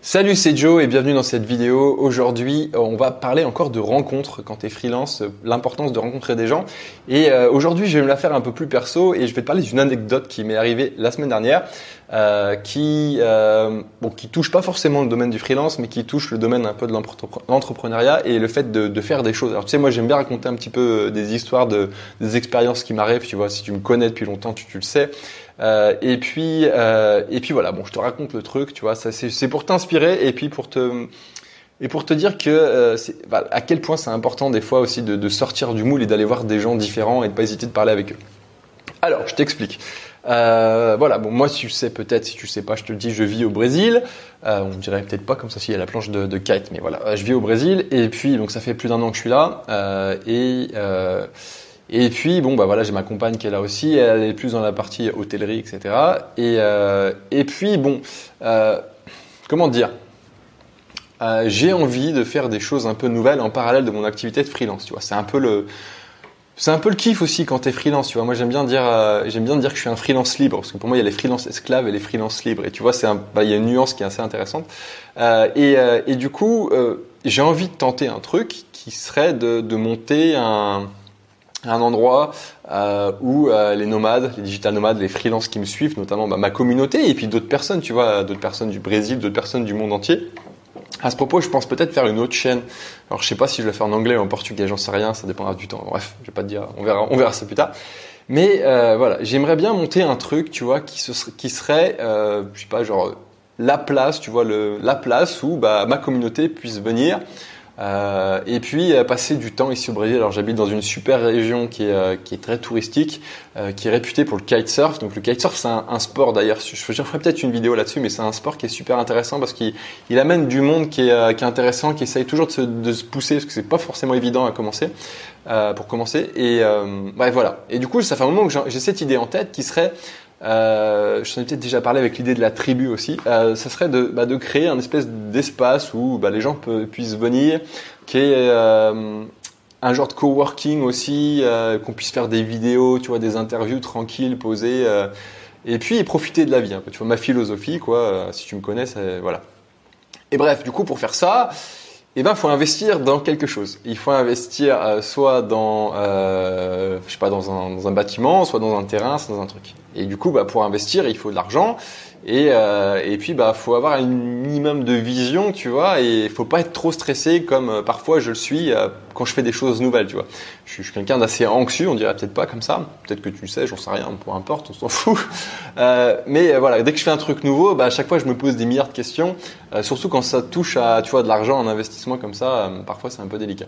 Salut, c'est Joe et bienvenue dans cette vidéo. Aujourd'hui, on va parler encore de rencontres quand tu es freelance, l'importance de rencontrer des gens. Et euh, aujourd'hui, je vais me la faire un peu plus perso et je vais te parler d'une anecdote qui m'est arrivée la semaine dernière, euh, qui euh, bon, qui touche pas forcément le domaine du freelance, mais qui touche le domaine un peu de l'entrepreneuriat et le fait de, faire des choses. Alors tu sais, moi j'aime bien raconter un petit peu des histoires de des expériences qui m'arrivent. Tu vois, si tu me connais depuis longtemps, tu, le sais. Euh, et puis euh, et puis voilà, bon, je te raconte le truc, tu vois, ça c'est pour t'inspirer et puis pour te et pour te dire que euh, bah, à quel point c'est important des fois aussi de, de sortir du moule et d'aller voir des gens différents et de pas hésiter de parler avec eux. Alors, je t'explique. Euh, voilà, bon, moi, si tu sais peut-être, si tu sais pas, je te le dis, je vis au Brésil. Euh, on dirait peut-être pas comme ça s'il y a la planche de, de, kite, mais voilà, je vis au Brésil. Et puis, donc, ça fait plus d'un an que je suis là. Euh, et euh, et puis bon bah voilà j'ai ma compagne qui est là aussi, elle est plus dans la partie hôtellerie etc. Et euh, et puis bon euh, comment dire? Euh, j'ai envie de faire des choses un peu nouvelles en parallèle de mon activité de freelance tu vois c'est un peu le c'est un peu le kiff aussi quand t'es freelance, tu vois. Moi, j'aime bien dire, euh, j'aime bien dire que je suis un freelance libre, parce que pour moi, il y a les freelance esclaves et les freelance libres. Et tu vois, c'est bah, il y a une nuance qui est assez intéressante. Euh, et, euh, et, du coup, j'ai envie de tenter un truc qui serait de, de monter un, un endroit où les nomades, les digital nomades, les freelances qui me suivent, notamment bah, ma communauté et puis d'autres personnes, tu vois, d'autres personnes du Brésil, d'autres personnes du monde entier. À ce propos, je pense peut-être faire une autre chaîne. Alors, je sais pas si je vais faire en anglais ou en portugais, j'en sais rien, ça dépendra du temps. Bref, je vais pas te dire, on verra, on verra ça plus tard. Mais euh, voilà, j'aimerais bien monter un truc, tu vois, qui, se, qui serait, euh, je sais pas, genre la place, tu vois, la place où bah, ma communauté puisse venir euh, et puis euh, passer du temps ici au Brésil. Alors j'habite dans une super région qui est, euh, qui est très touristique, euh, qui est réputée pour le kitesurf. Donc le kitesurf c'est un, sport d'ailleurs. Je, ferai peut-être une vidéo là-dessus, mais c'est un sport qui est super intéressant parce qu'il il amène du monde qui est, qui est intéressant, qui essaye toujours de se, de se pousser parce que c'est pas forcément évident à commencer. pour commencer et bref voilà. Et du coup ça fait un moment que j'ai cette idée en tête qui serait euh, je t'en ai peut-être déjà parlé avec l'idée de la tribu aussi. Euh, ça serait de, bah, créer un espèce d'espace où bah, les gens puissent venir, qui est euh, un genre de coworking aussi, euh, qu'on puisse faire des vidéos, tu vois, des interviews tranquilles, posées, euh, et puis profiter de la vie. Peu, tu vois, ma philosophie, quoi. Si tu me connais, voilà. Et bref, du coup, pour faire ça, eh ben, faut investir dans quelque chose. Il faut investir euh, soit dans, euh, je sais pas, dans un, bâtiment, soit dans un terrain, soit dans un truc. Et du coup, bah, pour investir, il faut de l'argent. Et, euh, et puis, bah, faut avoir un minimum de vision, tu vois. Et faut pas être trop stressé comme parfois je le suis quand je fais des choses nouvelles, tu vois. Je, suis quelqu'un d'assez anxieux, on dirait peut-être pas comme ça. Peut-être que tu le sais, j'en sais rien, peu importe, on s'en fout. Mais voilà, dès que je fais un truc nouveau, bah, à chaque fois, je me pose des milliards de questions. surtout quand ça touche à, tu vois, de l'argent en investissement comme ça, parfois c'est un peu délicat.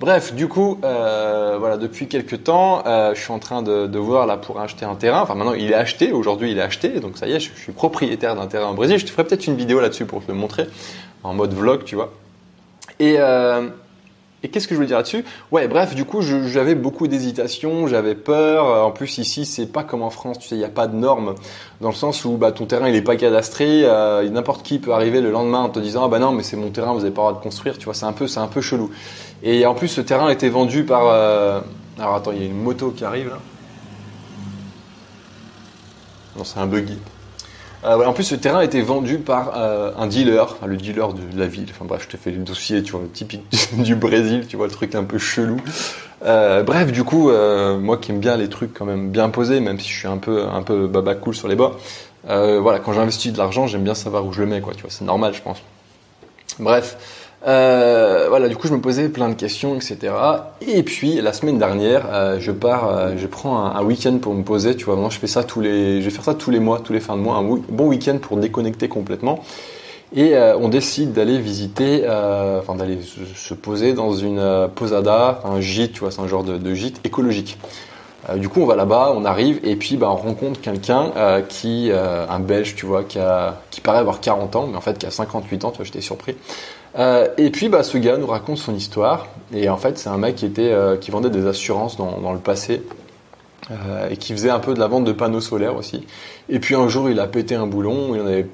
Bref, du coup, euh, voilà, depuis quelques temps, euh, je suis en train de, voir là pour acheter un terrain. Enfin, maintenant, il est acheté. Aujourd'hui, il est acheté. Donc, ça y est, je, je suis propriétaire d'un terrain au Brésil. Je te ferai peut-être une vidéo là-dessus pour te le montrer en mode vlog, tu vois. Et, euh, et qu'est-ce que je veux dire là-dessus? Ouais, bref, du coup, j'avais beaucoup d'hésitation, j'avais peur. En plus, ici, c'est pas comme en France, tu sais, il n'y a pas de normes dans le sens où bah, ton terrain, il est pas cadastré. Euh, N'importe qui peut arriver le lendemain en te disant ah bah non, mais c'est mon terrain, vous n'avez pas le droit de construire. Tu vois, c'est un peu, un peu chelou. Et en plus, ce terrain a été vendu par. Euh... Alors attends, il y a une moto qui arrive là. Non, c'est un buggy. Euh, en plus, ce terrain a été vendu par euh, un dealer, le dealer de, la ville. Enfin bref, je te fais le dossier, tu vois, typique du Brésil, tu vois, le truc un peu chelou. Euh, bref, du coup, moi qui aime bien les trucs quand même bien posés, même si je suis un peu un peu baba cool sur les bords. Voilà, quand j'investis de l'argent, j'aime bien savoir où je le mets, quoi. Tu vois, c'est normal, je pense. Bref. Euh, voilà, du coup, je me posais plein de questions, etc. Et puis, la semaine dernière, euh, je pars, euh, je prends un, week-end pour me poser. Tu vois, maintenant, je fais ça tous les, je vais faire ça tous les mois, tous les fins de mois, un bon week-end pour déconnecter complètement. Et euh, on décide d'aller visiter, enfin d'aller se poser dans une posada, un gîte, tu vois, c'est un genre de, de gîte écologique. du coup, on va là-bas, on arrive et puis bah, on rencontre quelqu'un qui, un Belge, tu vois, qui, a, qui paraît avoir 40 ans, mais en fait qui a 58 ans. Tu vois, j'étais surpris. Euh, et puis bah, ce gars nous raconte son histoire. Et en fait, c'est un mec qui, était, euh, qui vendait des assurances dans, le passé euh, et qui faisait un peu de la vente de panneaux solaires aussi. Et puis un jour, il a pété un boulon, il en avait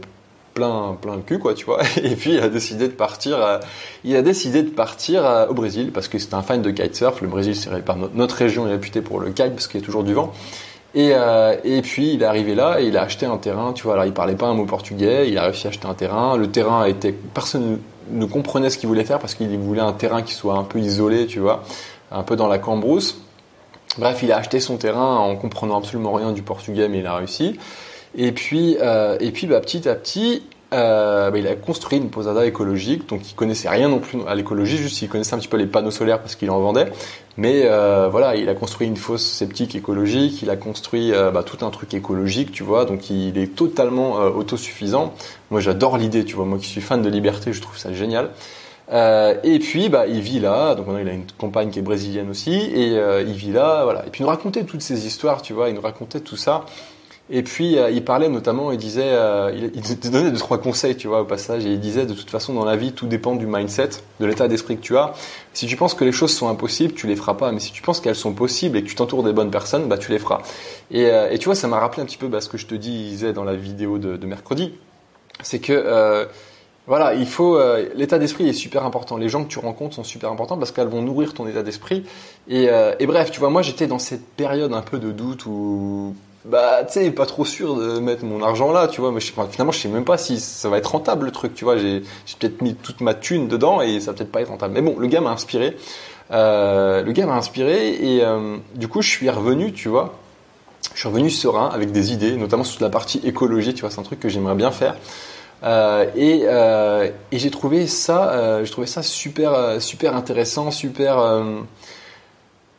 plein, plein le cul, quoi, tu vois. Et puis il a décidé de partir. Il a décidé de partir au Brésil parce que c'est un fan de kitesurf. Le Brésil, c'est notre région est réputée pour le kite parce qu'il y a toujours du vent. Et, euh, et puis il est arrivé là et il a acheté un terrain, tu vois. Alors il parlait pas un mot portugais, il a réussi à acheter un terrain. Le terrain a été, personne ne comprenait ce qu'il voulait faire parce qu'il voulait un terrain qui soit un peu isolé, tu vois, un peu dans la cambrousse. Bref, il a acheté son terrain en comprenant absolument rien du portugais, mais il a réussi. Et puis, euh, et puis bah, petit à petit, euh, bah, il a construit une posada écologique, donc il connaissait rien non plus à l'écologie, juste il connaissait un petit peu les panneaux solaires parce qu'il en vendait. Mais euh, voilà, il a construit une fosse sceptique écologique, il a construit euh, bah, tout un truc écologique, tu vois, donc il est totalement euh, autosuffisant. Moi j'adore l'idée, tu vois, moi qui suis fan de liberté, je trouve ça génial. Euh, et puis bah il vit là, donc maintenant il a une compagne qui est brésilienne aussi, et il vit là, voilà. Et puis il nous racontait toutes ces histoires, tu vois, il nous racontait tout ça. Et puis euh, il parlait notamment, il disait, euh, il, il donnait deux trois conseils, tu vois, au passage, et il disait de toute façon dans la vie tout dépend du mindset, de l'état d'esprit que tu as. Si tu penses que les choses sont impossibles, tu les feras pas, mais si tu penses qu'elles sont possibles et que tu t'entoures des bonnes personnes, bah tu les feras. Et, euh, tu vois, ça m'a rappelé un petit peu bah, ce que je te disais dans la vidéo de, mercredi, c'est que voilà, il faut l'état d'esprit est super important. Les gens que tu rencontres sont super importants parce qu'elles vont nourrir ton état d'esprit. Et, et bref, tu vois, moi j'étais dans cette période un peu de doute où bah tu sais pas trop sûr de mettre mon argent là tu vois mais finalement je sais même pas si ça va être rentable le truc tu vois j'ai peut-être mis toute ma thune dedans et ça va peut-être pas être rentable. Mais bon le gars m'a inspiré euh, le gars m'a inspiré et euh, du coup je suis revenu tu vois je suis revenu serein avec des idées notamment sur la partie écologie tu vois c'est un truc que j'aimerais bien faire. Euh, et, et j'ai trouvé ça j'ai trouvé ça super super intéressant super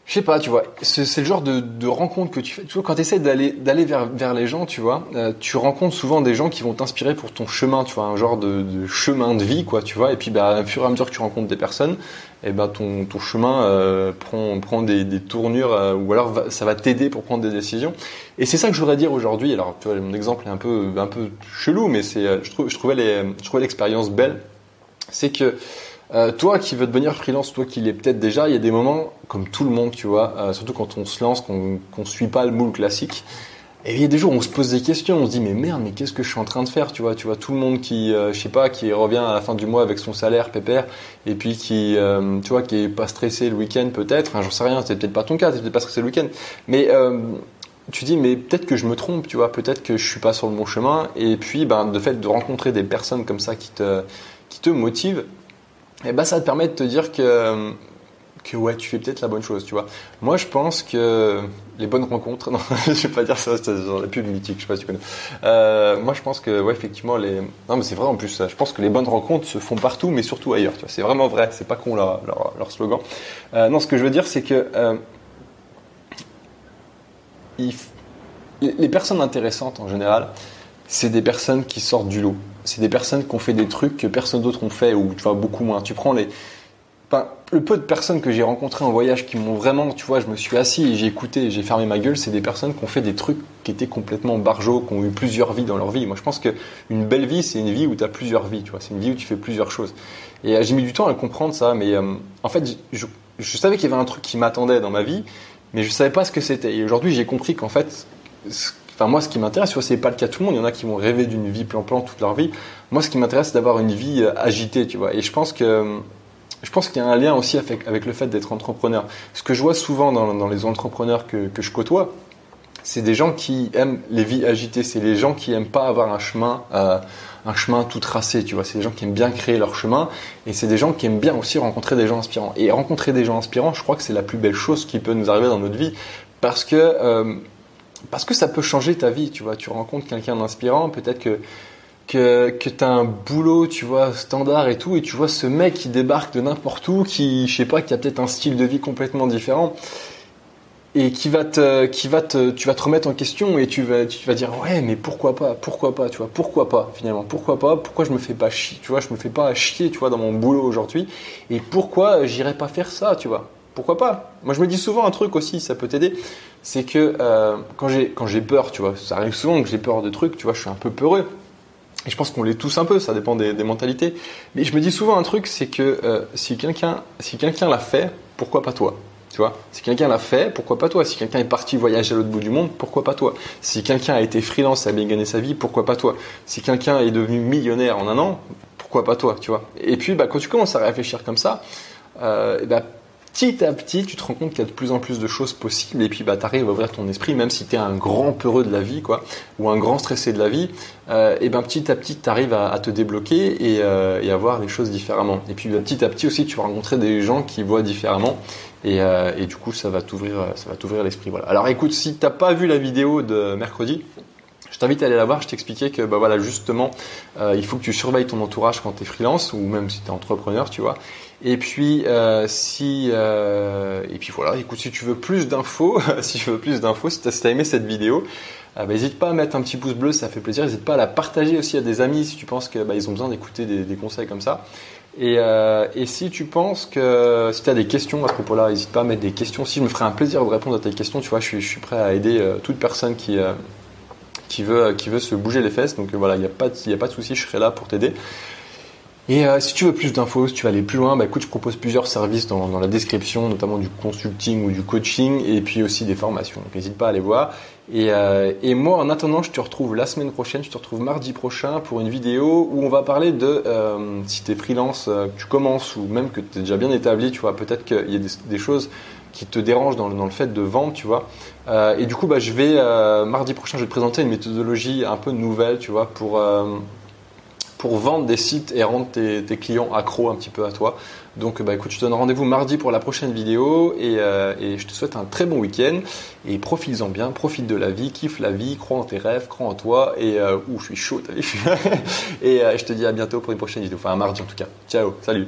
je sais pas, tu vois, c'est le genre de, de rencontre que tu fais. Tu vois, quand tu essaies d'aller d'aller vers, vers les gens, tu vois, euh, tu rencontres souvent des gens qui vont t'inspirer pour ton chemin, tu vois, un genre de, de chemin de vie, quoi, tu vois. Et puis, bah, au fur et à mesure que tu rencontres des personnes, et ben ton, ton chemin euh, prend, prend des, des tournures, euh, ou alors va- ça va t'aider pour prendre des décisions. Et c'est ça que je voudrais dire aujourd'hui. Alors, tu vois, mon exemple est un peu, un peu chelou, mais c'est, euh, je, trouve, je trouvais les, je trouvais l'expérience belle. C'est que euh, toi qui veux devenir freelance, toi qui l'es peut-être déjà, il y a des moments, comme tout le monde, tu vois, euh, surtout quand on se lance, qu'on qu'on suit pas le moule classique. Et il y a des jours où on se pose des questions, on se dit mais merde, mais qu'est-ce que je suis en train de faire, tu vois, tu vois tout le monde qui, euh, je sais pas, qui revient à la fin du mois avec son salaire pépère, et puis qui, euh, tu vois, qui est pas stressé le week-end peut-être, enfin j'en sais rien, c'est peut-être pas ton cas, t'es peut-être pas stressé le week-end, mais tu dis mais peut-être que je me trompe, tu vois, peut-être que je suis pas sur le bon chemin, et puis ben de fait de rencontrer des personnes comme ça qui te, qui te motivent, et ben ça te permet de te dire que que ouais tu fais peut-être la bonne chose tu vois. Moi je pense que les bonnes rencontres non je vais pas dire ça c'est genre la pub mythique je sais pas si tu connais. Euh, moi je pense que ouais effectivement les non mais c'est vrai en plus je pense que les bonnes rencontres se font partout mais surtout ailleurs tu vois. C'est vraiment vrai c'est pas con leur, leur, slogan. Euh, non ce que je veux dire c'est que euh, les personnes intéressantes en général c'est des personnes qui sortent du lot c'est des personnes qui ont fait des trucs que personne d'autre ont fait ou tu vois beaucoup moins tu prends les Enfin, le peu de personnes que j'ai rencontrées en voyage qui m'ont vraiment, tu vois, je me suis assis et j'ai écouté et j'ai fermé ma gueule, c'est des personnes qui ont fait des trucs qui étaient complètement barjots, qui ont eu plusieurs vies dans leur vie. Moi, je pense qu'une belle vie, c'est une vie où tu as plusieurs vies, tu vois, c'est une vie où tu fais plusieurs choses. Et euh, j'ai mis du temps à comprendre ça, mais euh, en fait, je, savais qu'il y avait un truc qui m'attendait dans ma vie, mais je savais pas ce que c'était. Et aujourd'hui, j'ai compris qu'en fait, ce- Enfin, moi, ce qui m'intéresse, c'est pas le cas de tout le monde. Il y en a qui vont rêver d'une vie plan-plan toute leur vie. Moi, ce qui m'intéresse, c'est d'avoir une vie euh, agitée, tu vois. Et je pense que je pense qu'il y a un lien aussi avec, le fait d'être entrepreneur. Ce que je vois souvent dans, les entrepreneurs que, je côtoie, c'est des gens qui aiment les vies agitées. C'est les gens qui aiment pas avoir un chemin, euh, un chemin tout tracé. Tu vois, c'est des gens qui aiment bien créer leur chemin, et c'est des gens qui aiment bien aussi rencontrer des gens inspirants. Et rencontrer des gens inspirants, je crois que c'est la plus belle chose qui peut nous arriver dans notre vie, parce que euh, parce que ça peut changer ta vie. Tu vois, tu rencontres quelqu'un d'inspirant, peut-être que que, que tu as un boulot, tu vois, standard et tout, et tu vois ce mec qui débarque de n'importe où, qui, je sais pas, qui a peut-être un style de vie complètement différent, et qui va te, qui va te, tu vas te remettre en question et tu vas, tu vas dire ouais, mais pourquoi pas, pourquoi pas, tu vois, pourquoi pas finalement, pourquoi pas, pourquoi je me fais pas chier, tu vois, je me fais pas chier, tu vois, dans mon boulot aujourd'hui, et pourquoi j'irais pas faire ça, tu vois, pourquoi pas. Moi, je me dis souvent un truc aussi, ça peut t'aider, c'est que euh, quand j'ai, peur, tu vois, ça arrive souvent que j'ai peur de trucs, tu vois, je suis un peu peureux. Et je pense qu'on l'est tous un peu, ça dépend des, mentalités. Mais je me dis souvent un truc, c'est que euh, si quelqu'un si l'a fait, pourquoi pas toi tu vois, si quelqu'un l'a fait, pourquoi pas toi? Si quelqu'un est parti voyager à l'autre bout du monde, pourquoi pas toi? Si quelqu'un a été freelance, a bien gagné sa vie, pourquoi pas toi? Si quelqu'un est devenu millionnaire en un an, pourquoi pas toi Tu vois? Et puis, bah, quand tu commences à réfléchir comme ça, euh, bah, petit à petit, tu te rends compte qu'il y a de plus en plus de choses possibles et puis bah, tu arrives à ouvrir ton esprit, même si tu es un grand peureux de la vie, quoi, ou un grand stressé de la vie, euh, et ben petit à petit, tu arrives à, te débloquer et, euh, et, à voir les choses différemment. Et puis bah, petit à petit aussi, tu vas rencontrer des gens qui voient différemment. Et, euh, et du coup, ça va t'ouvrir, ça va t'ouvrir l'esprit. Voilà. Alors, écoute, si t'as pas vu la vidéo de mercredi, je t'invite à aller la voir. Je t'expliquais que bah voilà justement, euh, il faut que tu surveilles ton entourage quand tu es freelance ou même si tu es entrepreneur, tu vois. Et puis euh, si euh, et puis voilà. Écoute, si tu veux plus d'infos, si tu veux plus d'infos, si tu as, aimé cette vidéo, bah, n'hésite pas à mettre un petit pouce bleu, ça fait plaisir. N'hésite pas à la partager aussi à des amis si tu penses qu'ils bah, ont besoin d'écouter des, conseils comme ça. Et, et, si tu penses que si tu as des questions à ce propos-là, n'hésite pas à mettre des questions. Si je me ferai un plaisir de répondre à tes questions, tu vois, je suis, je suis prêt à aider toute personne qui qui veut, qui veut se bouger les fesses. Donc voilà, il n'y a, pas de, a pas de souci, je serai là pour t'aider. Et euh, si tu veux plus d'infos, si tu veux aller plus loin, bah écoute, je propose plusieurs services dans, la description, notamment du consulting ou du coaching, et puis aussi des formations. Donc n'hésite pas à aller voir. Et, euh, et, moi, en attendant, je te retrouve la semaine prochaine, je te retrouve mardi prochain pour une vidéo où on va parler de euh, si tu es freelance, que tu commences ou même que tu es déjà bien établi, tu vois, peut-être qu'il y a des, choses qui te dérangent dans, dans, le fait de vendre, tu vois. et du coup, bah, je vais mardi prochain, je vais te présenter une méthodologie un peu nouvelle, tu vois, pour pour vendre des sites et rendre tes, clients accros un petit peu à toi. Donc bah écoute, je te donne rendez-vous mardi pour la prochaine vidéo euh, et, je te souhaite un très bon week-end et profites-en bien, profite de la vie, kiffe la vie, crois en tes rêves, crois en toi et euh, ouh, je suis chaud, et euh, je te dis à bientôt pour une prochaine vidéo, enfin un mardi en tout cas. Ciao, salut